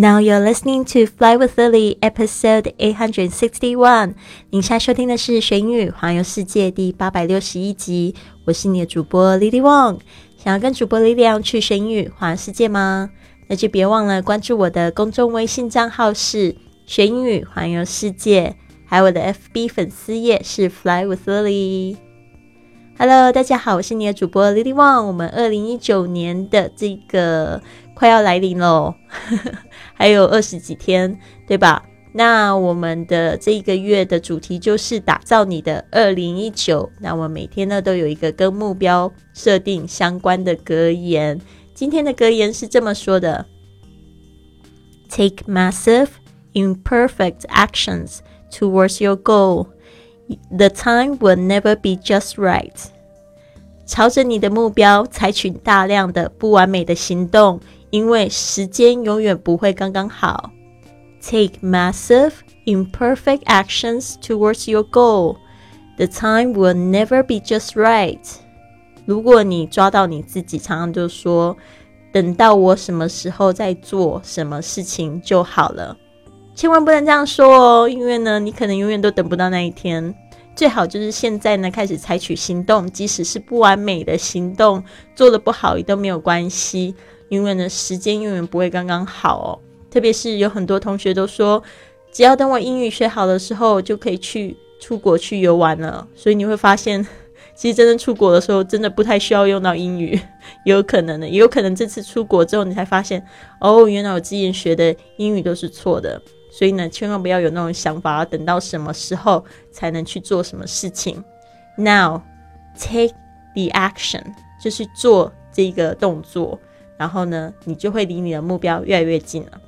Now you're listening to Fly with Lily, episode eight hundred sixty-one。您现在收听的是《学英语环游世界》第八百六十一集。我是你的主播 Lily Wong。想要跟主播 Lily 去学英语环游世界吗？那就别忘了关注我的公众微信账号是“学英语环游世界”，还有我的 FB 粉丝页是 Fly with Lily。Hello，大家好，我是你的主播 Lily Wong。我们二零一九年的这个。快要来临喽，还有二十几天，对吧？那我们的这一个月的主题就是打造你的二零一九。那我每天呢都有一个跟目标设定相关的格言。今天的格言是这么说的：Take massive, imperfect actions towards your goal. The time will never be just right. 朝着你的目标采取大量的不完美的行动。因为时间永远不会刚刚好。Take massive, imperfect actions towards your goal. The time will never be just right. 如果你抓到你自己，常常就说等到我什么时候再做什么事情就好了，千万不能这样说哦，因为呢，你可能永远都等不到那一天。最好就是现在呢，开始采取行动，即使是不完美的行动，做的不好也都没有关系。因为呢，时间永远不会刚刚好哦。特别是有很多同学都说，只要等我英语学好的时候，就可以去出国去游玩了。所以你会发现，其实真正出国的时候，真的不太需要用到英语，有可能的，也有可能这次出国之后，你才发现，哦，原来我之前学的英语都是错的。所以呢，千万不要有那种想法，要等到什么时候才能去做什么事情。Now take the action，就是做这个动作。然后呢，你就会离你的目标越来越近了。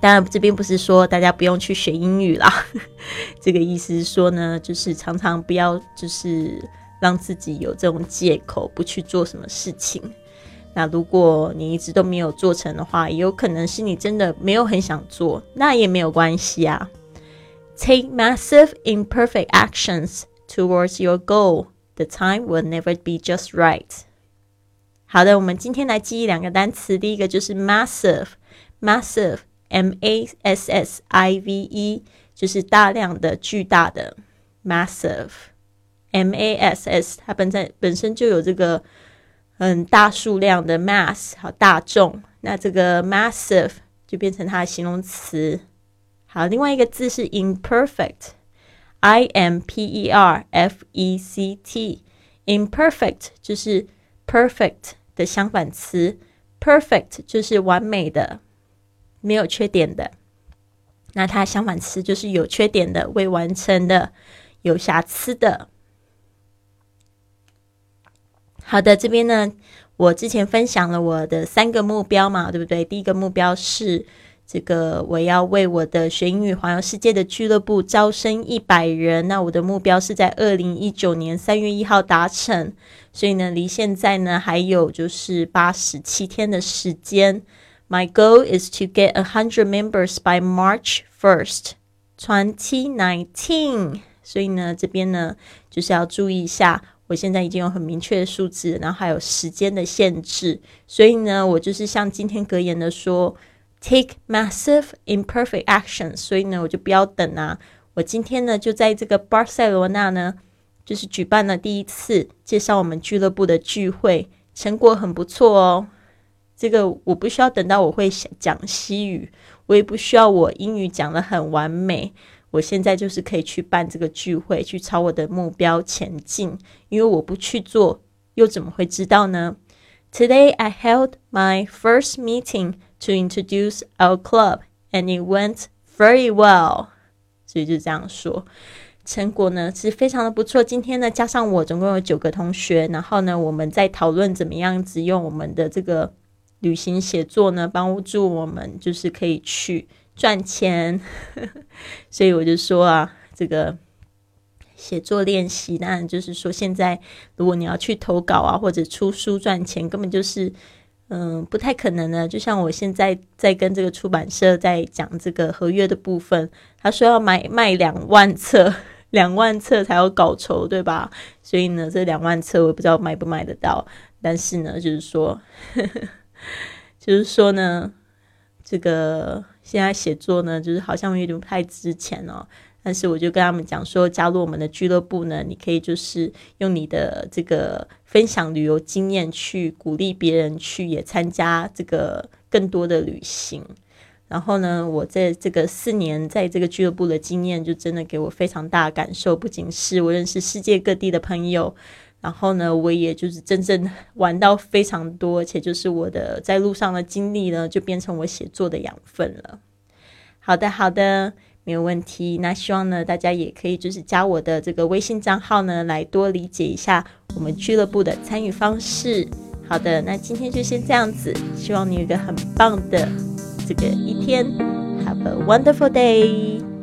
当然，这并不是说大家不用去学英语啦，这个意思是说呢，就是常常不要就是让自己有这种借口不去做什么事情。那如果你一直都没有做成的话，也有可能是你真的没有很想做，那也没有关系啊。Take massive imperfect actions towards your goal. The time will never be just right. 好的，我们今天来记忆两个单词。第一个就是 massive，massive，m a s s i v e，就是大量的、巨大的 massive，m a s s，它本在本身就有这个很大数量的 mass，好大众。那这个 massive 就变成它的形容词。好，另外一个字是 imperfect，i m p e r f e c t，imperfect 就是 perfect。的相反词，perfect 就是完美的，没有缺点的。那它相反词就是有缺点的、未完成的、有瑕疵的。好的，这边呢，我之前分享了我的三个目标嘛，对不对？第一个目标是。这个我要为我的学英语环游世界的俱乐部招生一百人，那我的目标是在二零一九年三月一号达成，所以呢，离现在呢还有就是八十七天的时间。My goal is to get a hundred members by March first, twenty nineteen。所以呢，这边呢就是要注意一下，我现在已经有很明确的数字，然后还有时间的限制，所以呢，我就是像今天格言的说。Take massive imperfect action，所以呢，我就不要等啊！我今天呢，就在这个巴塞罗那呢，就是举办了第一次介绍我们俱乐部的聚会，成果很不错哦。这个我不需要等到我会讲西语，我也不需要我英语讲的很完美，我现在就是可以去办这个聚会，去朝我的目标前进。因为我不去做，又怎么会知道呢？Today I held my first meeting. To introduce our club, and it went very well. 所以就这样说，成果呢是非常的不错。今天呢，加上我总共有九个同学，然后呢，我们在讨论怎么样子用我们的这个旅行写作呢，帮助我们就是可以去赚钱。所以我就说啊，这个写作练习，当然就是说，现在如果你要去投稿啊，或者出书赚钱，根本就是。嗯，不太可能呢。就像我现在在跟这个出版社在讲这个合约的部分，他说要买卖两万册，两万册才有稿酬，对吧？所以呢，这两万册我也不知道买不买得到。但是呢，就是说，就是说呢，这个现在写作呢，就是好像有点不太值钱哦。但是我就跟他们讲说，加入我们的俱乐部呢，你可以就是用你的这个分享旅游经验去鼓励别人去也参加这个更多的旅行。然后呢，我在这个四年在这个俱乐部的经验，就真的给我非常大的感受。不仅是我认识世界各地的朋友，然后呢，我也就是真正玩到非常多，而且就是我的在路上的经历呢，就变成我写作的养分了。好的，好的。没有问题，那希望呢，大家也可以就是加我的这个微信账号呢，来多理解一下我们俱乐部的参与方式。好的，那今天就先这样子，希望你有一个很棒的这个一天，Have a wonderful day。